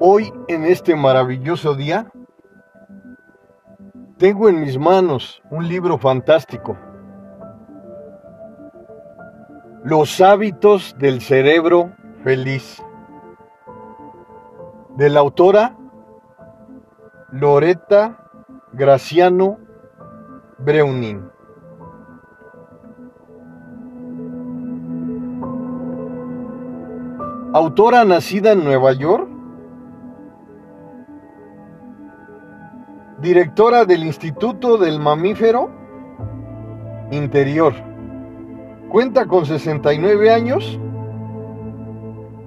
Hoy, en este maravilloso día, tengo en mis manos un libro fantástico. Los hábitos del cerebro feliz. De la autora Loretta Graciano Breunin. Autora nacida en Nueva York, directora del Instituto del Mamífero Interior. Cuenta con 69 años.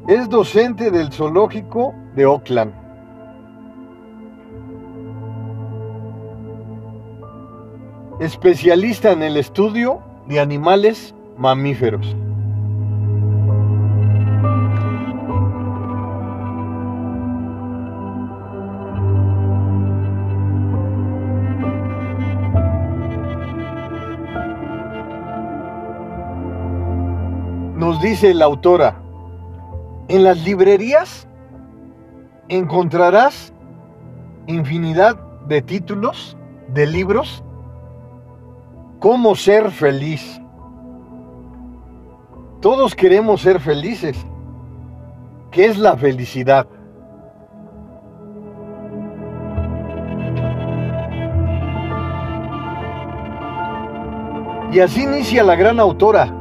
Es docente del zoológico de Oakland. Especialista en el estudio de animales mamíferos. Nos dice la autora, en las librerías encontrarás infinidad de títulos de libros Cómo ser feliz. Todos queremos ser felices. ¿Qué es la felicidad? Y así inicia la gran autora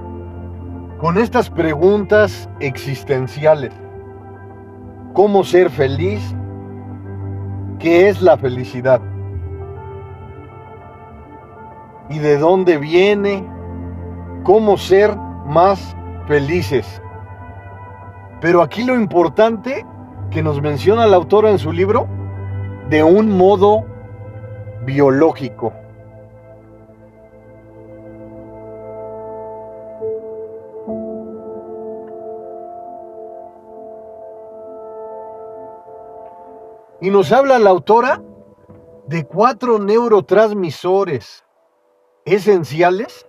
con estas preguntas existenciales. ¿Cómo ser feliz? ¿Qué es la felicidad? ¿Y de dónde viene? ¿Cómo ser más felices? Pero aquí lo importante que nos menciona la autora en su libro, de un modo biológico. Y nos habla la autora de cuatro neurotransmisores esenciales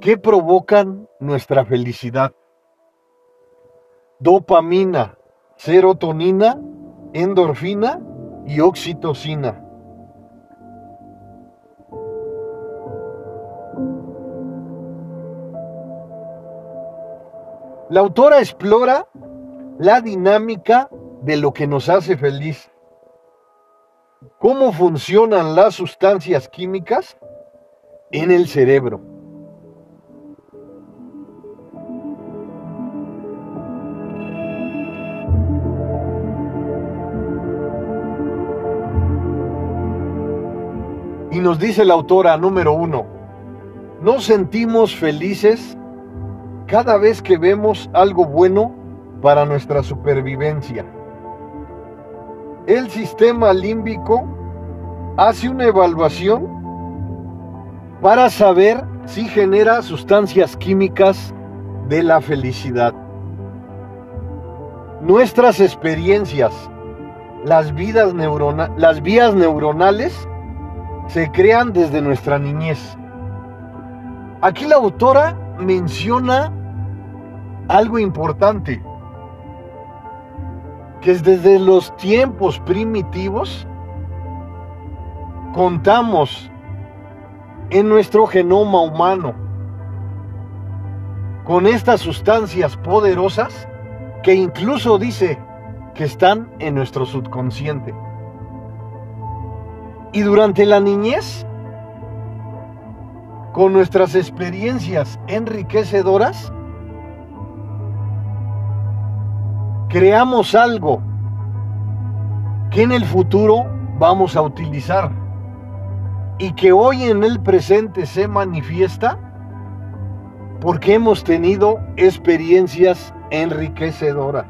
que provocan nuestra felicidad. Dopamina, serotonina, endorfina y oxitocina. La autora explora la dinámica de lo que nos hace feliz. ¿Cómo funcionan las sustancias químicas en el cerebro? Y nos dice la autora número uno, nos sentimos felices cada vez que vemos algo bueno para nuestra supervivencia. El sistema límbico hace una evaluación para saber si genera sustancias químicas de la felicidad. Nuestras experiencias, las, vías neuronales, se crean desde nuestra niñez. Aquí la autora menciona algo importante que desde los tiempos primitivos contamos en nuestro genoma humano con estas sustancias poderosas que incluso dice que están en nuestro subconsciente. Y durante la niñez, con nuestras experiencias enriquecedoras, creamos algo que en el futuro vamos a utilizar y que hoy en el presente se manifiesta porque hemos tenido experiencias enriquecedoras.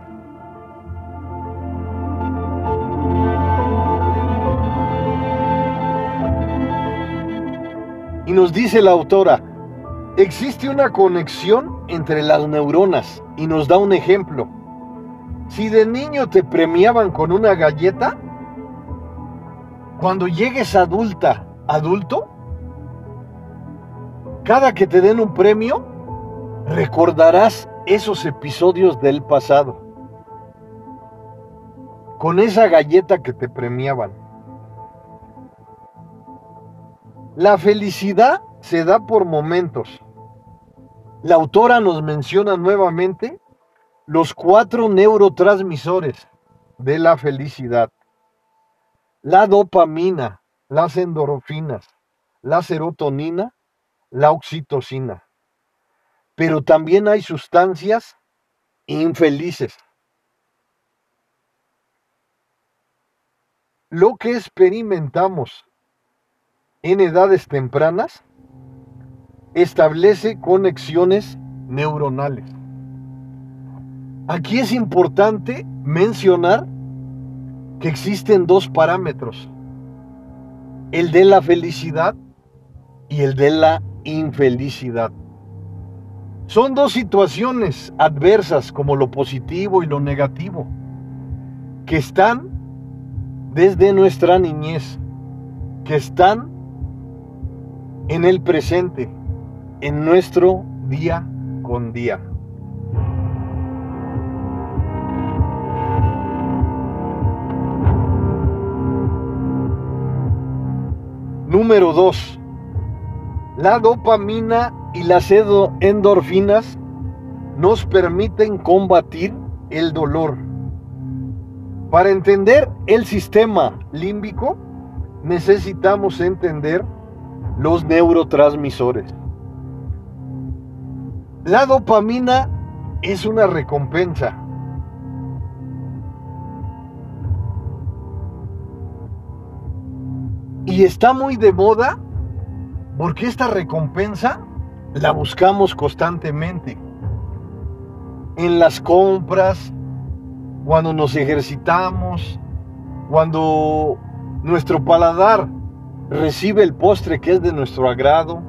Y nos dice la autora, existe una conexión entre las neuronas y nos da un ejemplo. Si de niño te premiaban con una galleta, cuando llegues adulta, adulto, cada que te den un premio, recordarás esos episodios del pasado. Con esa galleta que te premiaban. La felicidad se da por momentos. La autora nos menciona nuevamente los cuatro neurotransmisores de la felicidad. La dopamina, las endorfinas, la serotonina, la oxitocina. Pero también hay sustancias infelices. Lo que experimentamos en edades tempranas establece conexiones neuronales. Aquí es importante mencionar que existen dos parámetros, el de la felicidad y el de la infelicidad. Son dos situaciones adversas como lo positivo y lo negativo, que están desde nuestra niñez, que están en el presente, en nuestro día con día. Número 2. La dopamina y las endorfinas nos permiten combatir el dolor. Para entender el sistema límbico necesitamos entender los neurotransmisores. La dopamina es una recompensa. Y está muy de moda porque esta recompensa la buscamos constantemente. En las compras, cuando nos ejercitamos, cuando nuestro paladar recibe el postre que es de nuestro agrado,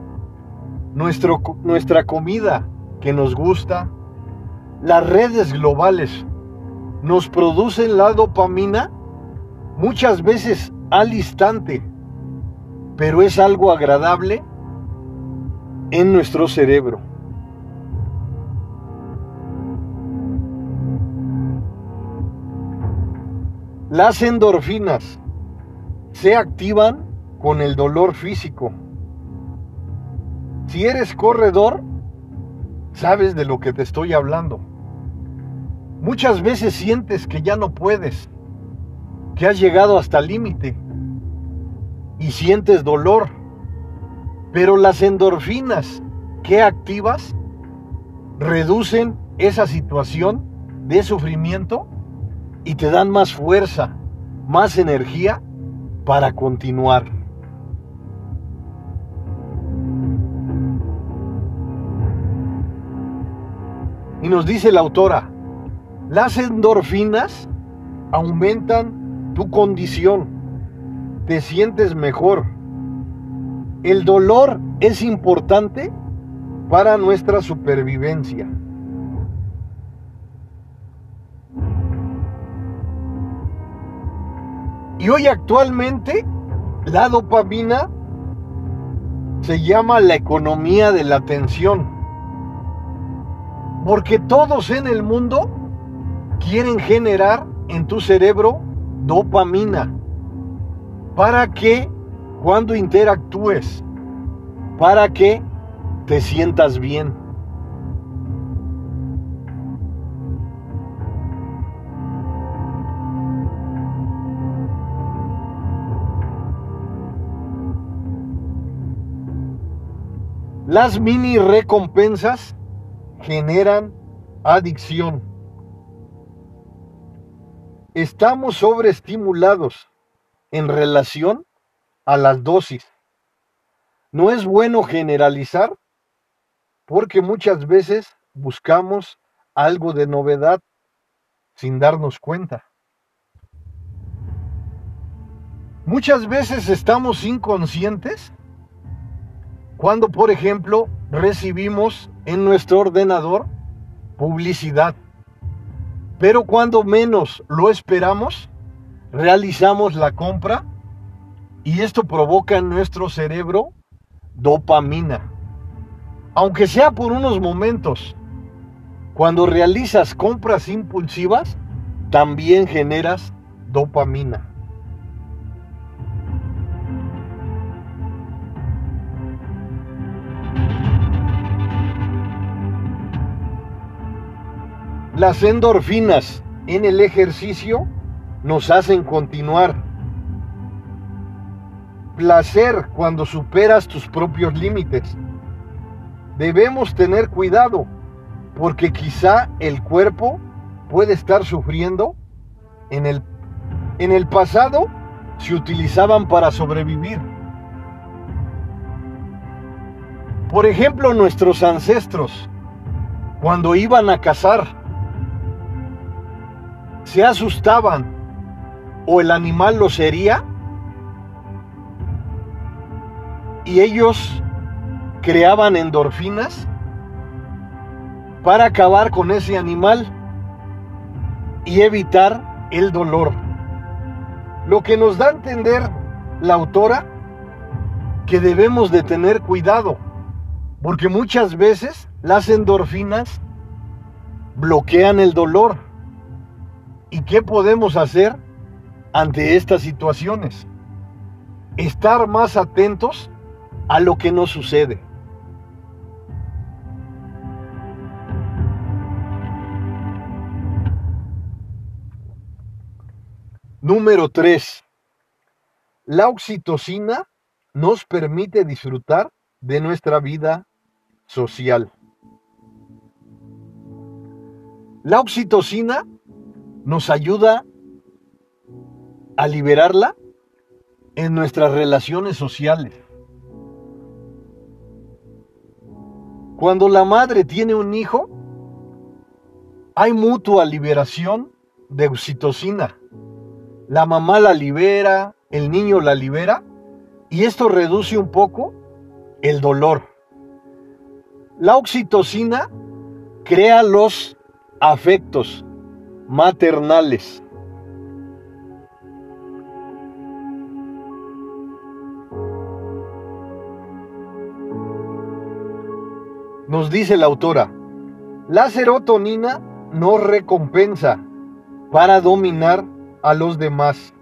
nuestro, nuestra comida que nos gusta, las redes globales nos producen la dopamina muchas veces al instante, pero es algo agradable en nuestro cerebro. Las endorfinas se activan con el dolor físico. Si eres corredor, sabes de lo que te estoy hablando. Muchas veces sientes que ya no puedes, que has llegado hasta el límite y sientes dolor. Pero las endorfinas que activas reducen esa situación de sufrimiento y te dan más fuerza, más energía para continuar. Y nos dice la autora, las endorfinas aumentan tu condición, te sientes mejor. El dolor es importante para nuestra supervivencia. Y hoy actualmente la dopamina se llama la economía de la atención. Porque todos en el mundo quieren generar en tu cerebro dopamina. Para que cuando interactúes, para que te sientas bien. Las mini recompensas generan adicción. Estamos sobreestimulados en relación a las dosis. No es bueno generalizar porque muchas veces buscamos algo de novedad sin darnos cuenta. Muchas veces estamos inconscientes cuando, por ejemplo, recibimos en nuestro ordenador publicidad. Pero cuando menos lo esperamos, realizamos la compra Y esto provoca en nuestro cerebro dopamina. Aunque sea por unos momentos. Cuando realizas compras impulsivas, también generas dopamina. Las endorfinas en el ejercicio nos hacen continuar. Placer cuando superas tus propios límites. Debemos tener cuidado porque quizá el cuerpo puede estar sufriendo. En el, en el pasado se utilizaban para sobrevivir. Por ejemplo, nuestros ancestros, cuando iban a cazar, se asustaban o el animal los hería y ellos creaban endorfinas para acabar con ese animal y evitar el dolor. Lo que nos da a entender la autora que debemos de tener cuidado, porque muchas veces las endorfinas bloquean el dolor. ¿Y qué podemos hacer ante estas situaciones? Estar más atentos a lo que nos sucede. Número 3. La oxitocina nos permite disfrutar de nuestra vida social. La oxitocina nos ayuda a liberarla en nuestras relaciones sociales. Cuando la madre tiene un hijo, hay mutua liberación de oxitocina. La mamá la libera, el niño la libera y esto reduce un poco el dolor. La oxitocina crea los afectos, maternales. Nos dice la autora, la serotonina nos recompensa para dominar a los demás.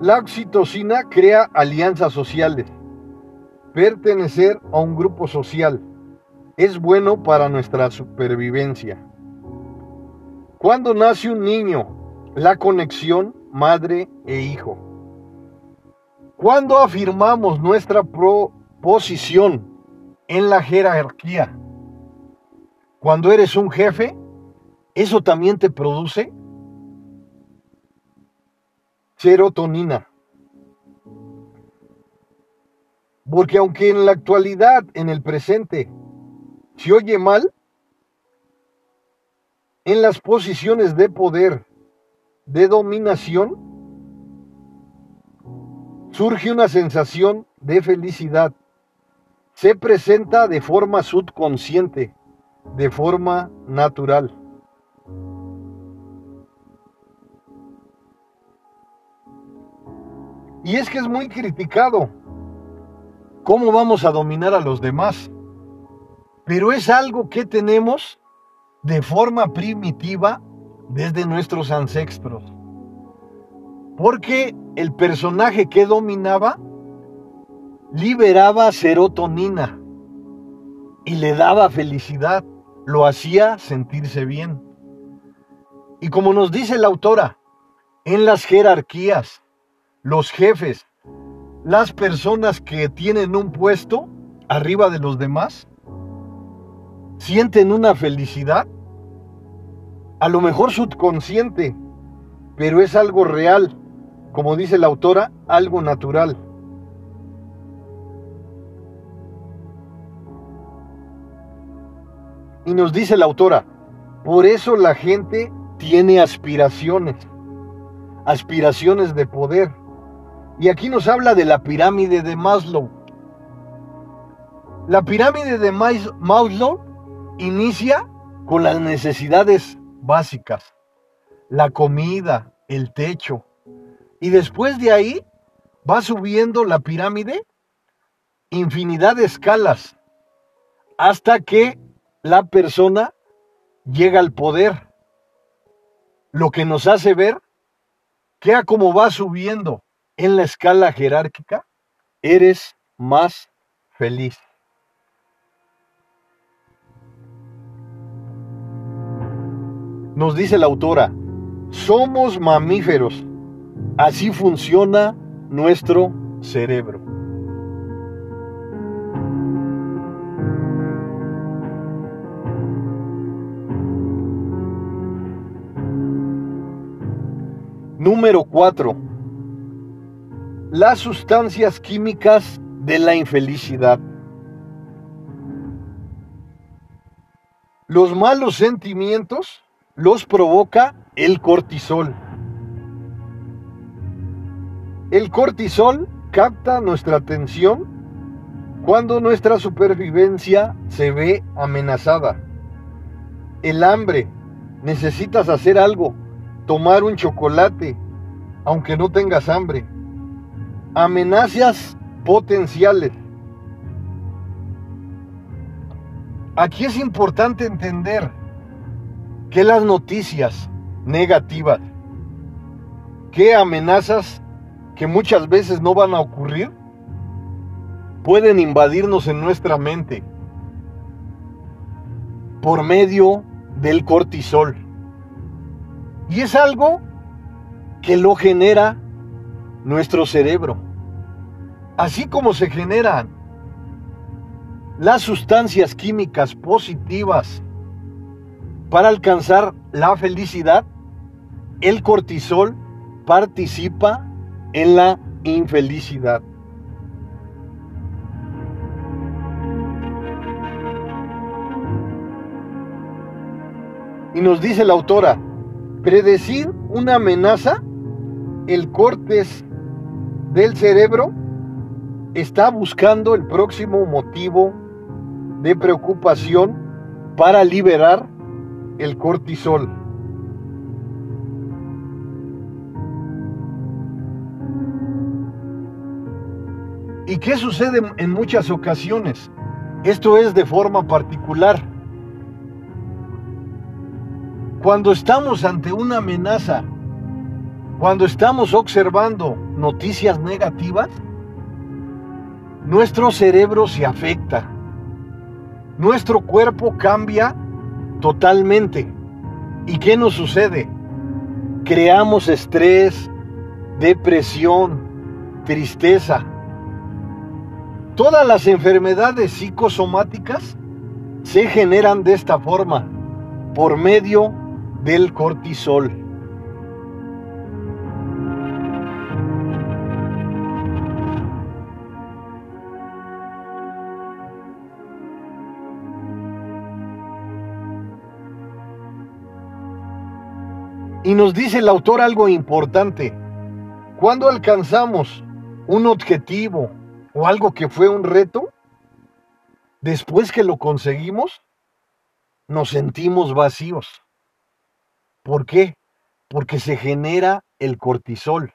La oxitocina crea alianzas sociales, pertenecer a un grupo social es bueno para nuestra supervivencia. Cuando nace un niño, la conexión madre e hijo. Cuando afirmamos nuestra posición en la jerarquía, cuando eres un jefe, eso también te produce serotonina. Porque aunque en la actualidad, en el presente, se oye mal en las posiciones de poder, de dominación, surge una sensación de felicidad. Se presenta de forma subconsciente, de forma natural. Y es que es muy criticado. ¿Cómo vamos a dominar a los demás? pero es algo que tenemos de forma primitiva desde nuestros ancestros. Porque el personaje que dominaba liberaba serotonina y le daba felicidad, lo hacía sentirse bien. Y como nos dice la autora, en las jerarquías, los jefes, las personas que tienen un puesto arriba de los demás, sienten una felicidad, a lo mejor subconsciente, pero es algo real, como dice la autora, algo natural. Y nos dice la autora, por eso la gente tiene aspiraciones, aspiraciones de poder. Y aquí nos habla de la pirámide de Maslow. La pirámide de Maslow inicia con las necesidades básicas. la comida, el techo. Y después de ahí va subiendo la pirámide infinidad de escalas hasta que la persona llega al poder. Lo que nos hace ver que a como va subiendo en la escala jerárquica, eres más feliz. Nos dice la autora, somos mamíferos. Así funciona nuestro cerebro. Número 4. Las sustancias químicas de la infelicidad. Los malos sentimientos los provoca el cortisol. El cortisol capta nuestra atención cuando nuestra supervivencia se ve amenazada. El hambre, necesitas hacer algo, tomar un chocolate, aunque no tengas hambre. Amenazas potenciales. Aquí es importante entender que las noticias negativas, que amenazas que muchas veces no van a ocurrir, pueden invadirnos en nuestra mente por medio del cortisol. Y es algo que lo genera nuestro cerebro. Así como se generan las sustancias químicas positivas para alcanzar la felicidad, el cortisol participa en la infelicidad. Y nos dice la autora, predecir una amenaza, el cortes del cerebro está buscando el próximo motivo de preocupación para liberar el cortisol. ¿Y qué sucede en muchas ocasiones? Esto es de forma particular. Cuando estamos ante una amenaza, cuando estamos observando noticias negativas, nuestro cerebro se afecta, nuestro cuerpo cambia totalmente. ¿Y qué nos sucede? Creamos estrés, depresión, tristeza. Todas las enfermedades psicosomáticas se generan de esta forma, por medio del cortisol. Y nos dice el autor algo importante. Cuando alcanzamos un objetivo o algo que fue un reto, después que lo conseguimos, nos sentimos vacíos. ¿Por qué? Porque se genera el cortisol.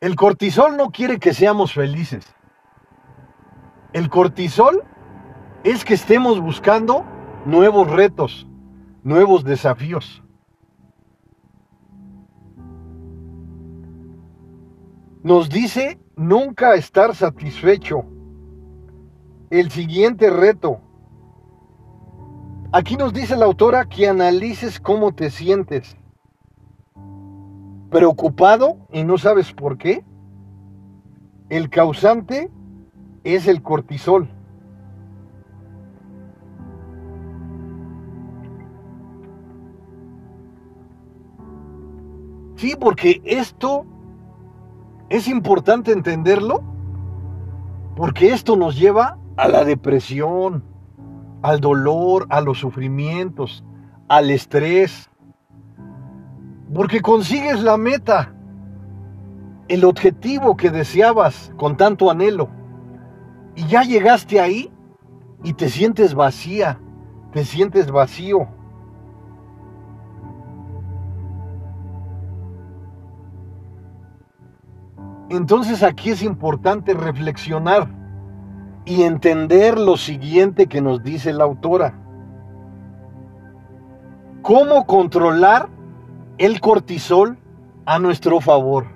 El cortisol no quiere que seamos felices. El cortisol es que estemos buscando nuevos retos, nuevos desafíos. Nos dice nunca estar satisfecho. El siguiente reto, Aquí nos dice la autora que analices cómo te sientes. Preocupado y no sabes por qué. El causante es el cortisol. Sí, porque esto es importante entenderlo, porque esto nos lleva a la depresión, al dolor, a los sufrimientos, al estrés. Porque consigues la meta, el objetivo que deseabas con tanto anhelo. Y ya llegaste ahí y te sientes vacía, te sientes vacío. Entonces aquí es importante reflexionar y entender lo siguiente que nos dice la autora. ¿Cómo controlar el cortisol a nuestro favor?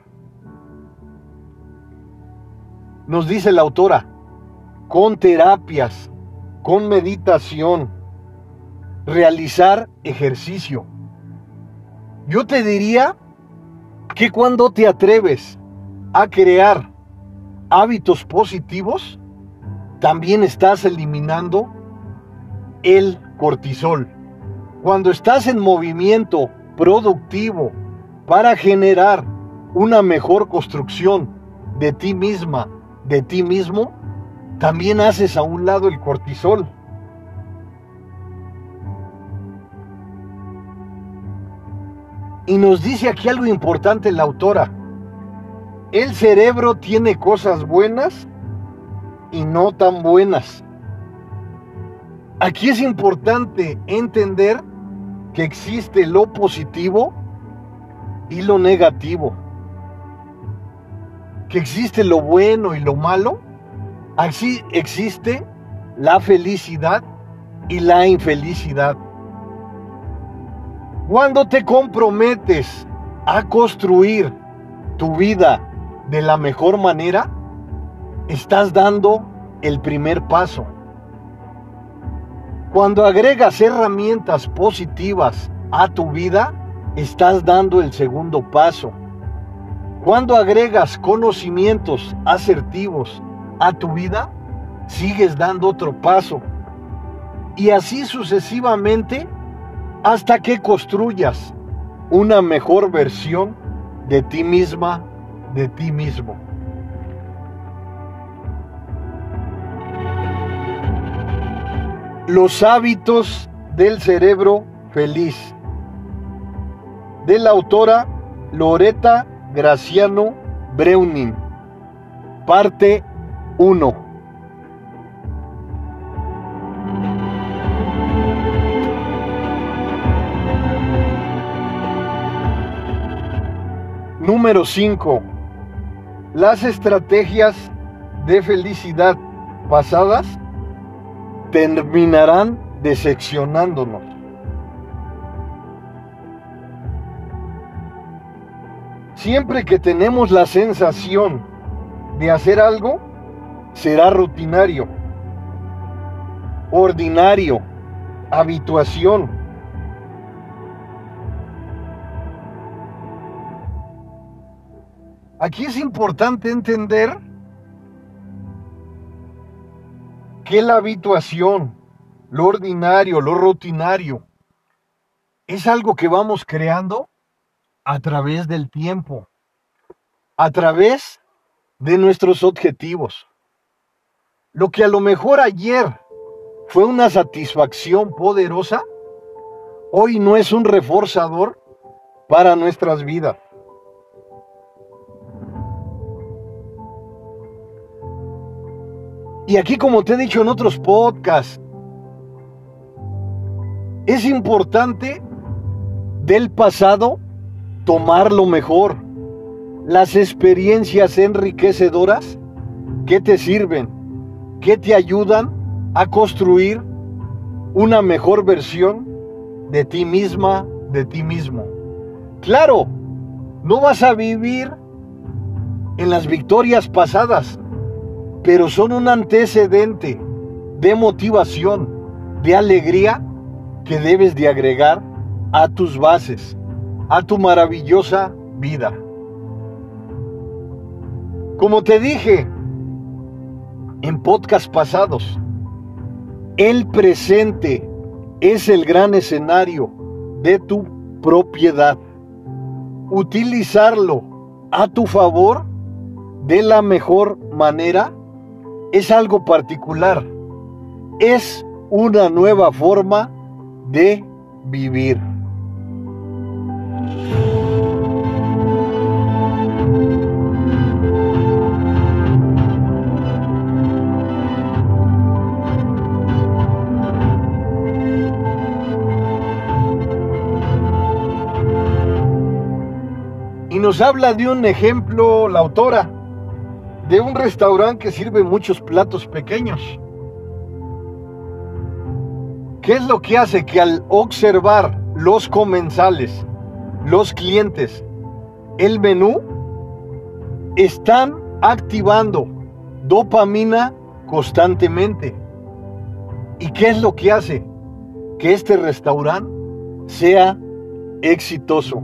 Nos dice la autora, con terapias, con meditación, realizar ejercicio. Yo te diría que cuando te atreves a crear hábitos positivos, también estás eliminando el cortisol. Cuando estás en movimiento productivo para generar una mejor construcción de ti misma, de ti mismo, también haces a un lado el cortisol. Y nos dice aquí algo importante la autora. El cerebro tiene cosas buenas y no tan buenas. Aquí es importante entender que existe lo positivo y lo negativo. Que existe lo bueno y lo malo. Así existe la felicidad y la infelicidad. Cuando te comprometes a construir tu vida de la mejor manera, estás dando el primer paso. Cuando agregas herramientas positivas a tu vida, estás dando el segundo paso. Cuando agregas conocimientos asertivos a tu vida, sigues dando otro paso. Y así sucesivamente hasta que construyas una mejor versión de ti misma, de ti mismo. Los hábitos del cerebro feliz. De la autora Loreta Graciano Breuning. Parte 1. Número 5. Las estrategias de felicidad pasadas terminarán decepcionándonos. Siempre que tenemos la sensación de hacer algo, será rutinario, ordinario, habituación. Aquí es importante entender que la habituación, lo ordinario, lo rutinario, es algo que vamos creando a través del tiempo, a través de nuestros objetivos. Lo que a lo mejor ayer fue una satisfacción poderosa, hoy no es un reforzador para nuestras vidas. Y aquí, como te he dicho en otros podcasts, es importante del pasado tomar lo mejor, las experiencias enriquecedoras que te sirven, que te ayudan a construir una mejor versión de ti misma, de ti mismo. Claro, no vas a vivir en las victorias pasadas, pero son un antecedente de motivación, de alegría que debes de agregar a tus bases, a tu maravillosa vida. Como te dije en podcast pasados, el presente es el gran escenario de tu propiedad. Utilizarlo a tu favor de la mejor manera es algo particular, es una nueva forma de vivir. Y nos habla de un ejemplo la autora de un restaurante que sirve muchos platos pequeños. ¿Qué es lo que hace que al observar los comensales, los clientes, el menú, están activando dopamina constantemente? ¿Y qué es lo que hace que este restaurante sea exitoso?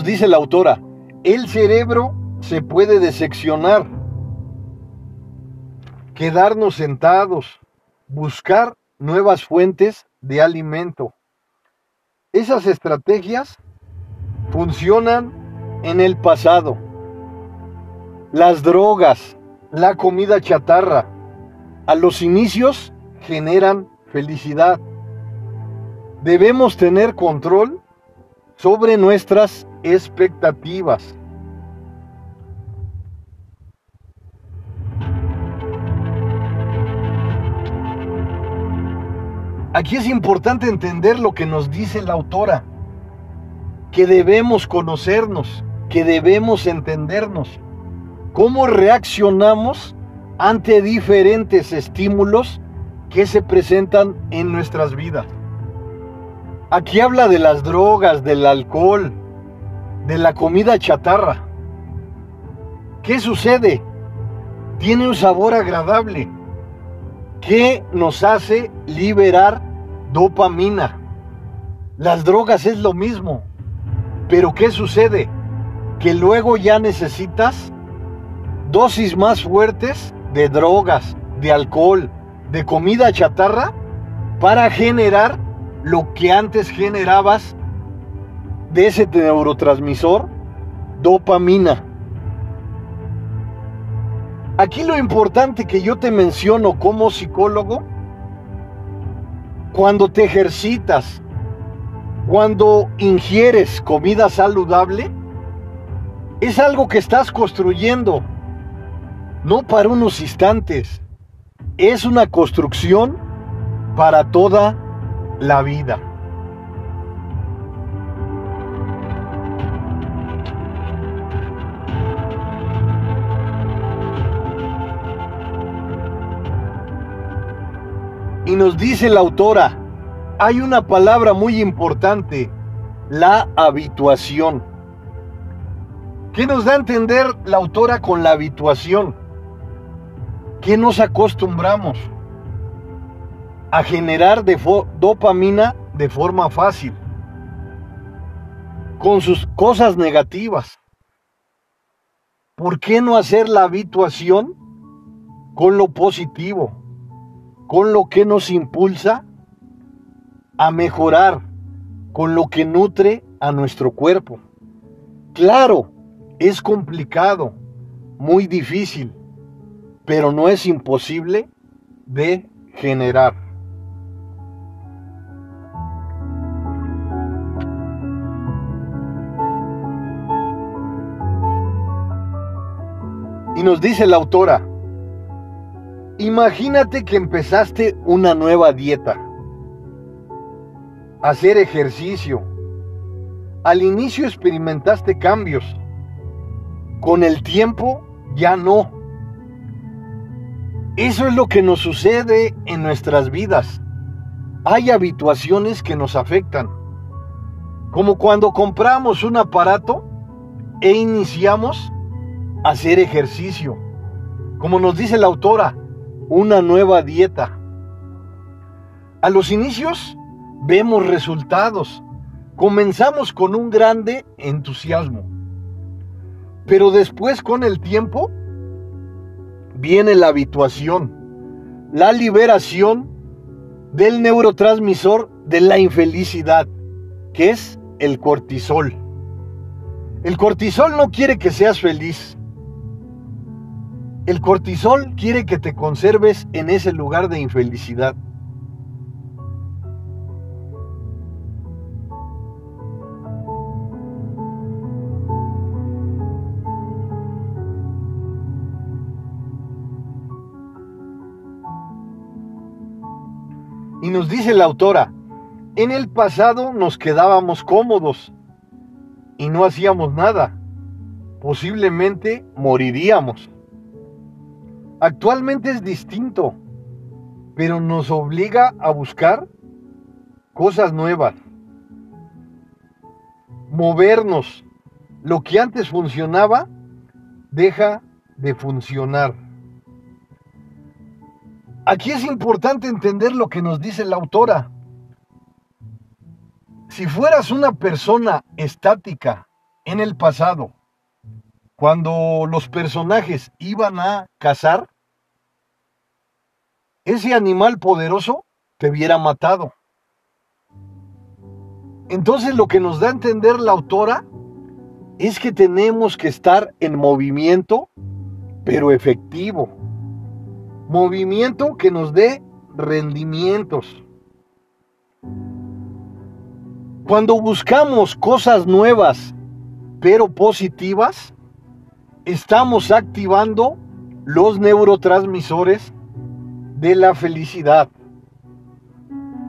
Nos dice la autora, el cerebro se puede deseccionar, quedarnos sentados, buscar nuevas fuentes de alimento. Esas estrategias funcionan en el pasado. Las drogas, la comida chatarra, a los inicios generan felicidad. Debemos tener control sobre nuestras expectativas. Aquí es importante entender lo que nos dice la autora, que debemos conocernos, que debemos entendernos, cómo reaccionamos ante diferentes estímulos que se presentan en nuestras vidas. Aquí habla de las drogas, del alcohol, de la comida chatarra. ¿Qué sucede? Tiene un sabor agradable que nos hace liberar dopamina. Las drogas es lo mismo. Pero ¿qué sucede? Que luego ya necesitas dosis más fuertes de drogas, de alcohol, de comida chatarra para generar lo que antes generabas de ese neurotransmisor, dopamina. Aquí lo importante que yo te menciono como psicólogo, cuando te ejercitas, cuando ingieres comida saludable, es algo que estás construyendo, no para unos instantes, es una construcción para toda la vida. Y nos dice la autora, hay una palabra muy importante, la habituación. ¿Qué nos da a entender la autora con la habituación? ¿Qué nos acostumbramos a generar de dopamina de forma fácil? Con sus cosas negativas. ¿Por qué no hacer la habituación con lo positivo? Con lo que nos impulsa a mejorar, con lo que nutre a nuestro cuerpo. Claro, es complicado, muy difícil, pero no es imposible de generar. Y nos dice la autora, Imagínate que empezaste una nueva dieta, hacer ejercicio. Al inicio experimentaste cambios. Con el tiempo ya no. Eso es lo que nos sucede en nuestras vidas. Hay habituaciones que nos afectan. Como cuando compramos un aparato e iniciamos a hacer ejercicio. Como nos dice la autora, una nueva dieta. A los inicios vemos resultados. Comenzamos con un grande entusiasmo. Pero después con el tiempo viene la habituación, la liberación del neurotransmisor de la infelicidad, que es el cortisol. El cortisol no quiere que seas feliz. El cortisol quiere que te conserves en ese lugar de infelicidad. Y nos dice la autora, en el pasado nos quedábamos cómodos y no hacíamos nada. Posiblemente moriríamos. Actualmente es distinto, pero nos obliga a buscar cosas nuevas, movernos. Lo que antes funcionaba deja de funcionar. Aquí es importante entender lo que nos dice la autora. Si fueras una persona estática en el pasado, cuando los personajes iban a cazar, ese animal poderoso te hubiera matado. Entonces lo que nos da a entender la autora es que tenemos que estar en movimiento, pero efectivo. Movimiento que nos dé rendimientos. Cuando buscamos cosas nuevas, pero positivas, estamos activando los neurotransmisores de la felicidad.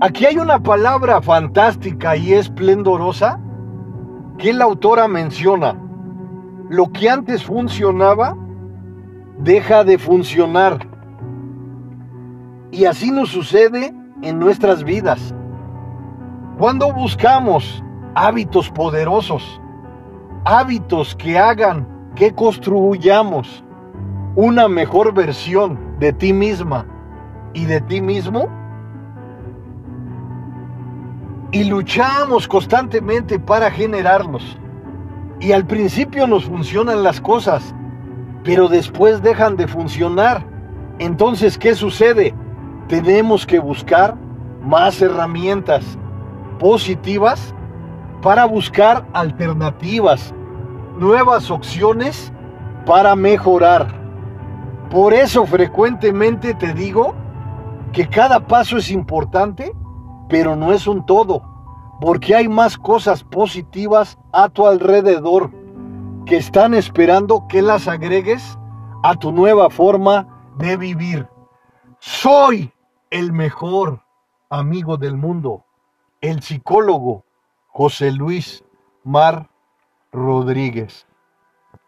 Aquí hay una palabra fantástica y esplendorosa que la autora menciona. Lo que antes funcionaba deja de funcionar. Y así nos sucede en nuestras vidas. Cuando buscamos hábitos poderosos, hábitos que hagan que construyamos una mejor versión de ti misma y de ti mismo, y luchamos constantemente para generarlos. Y al principio nos funcionan las cosas, pero después dejan de funcionar. Entonces, ¿qué sucede? Tenemos que buscar más herramientas positivas para buscar alternativas, nuevas opciones para mejorar. Por eso frecuentemente te digo que cada paso es importante pero no es un todo, porque hay más cosas positivas a tu alrededor que están esperando que las agregues a tu nueva forma de vivir. Soy el mejor amigo del mundo, el psicólogo José Luis Mar Rodríguez.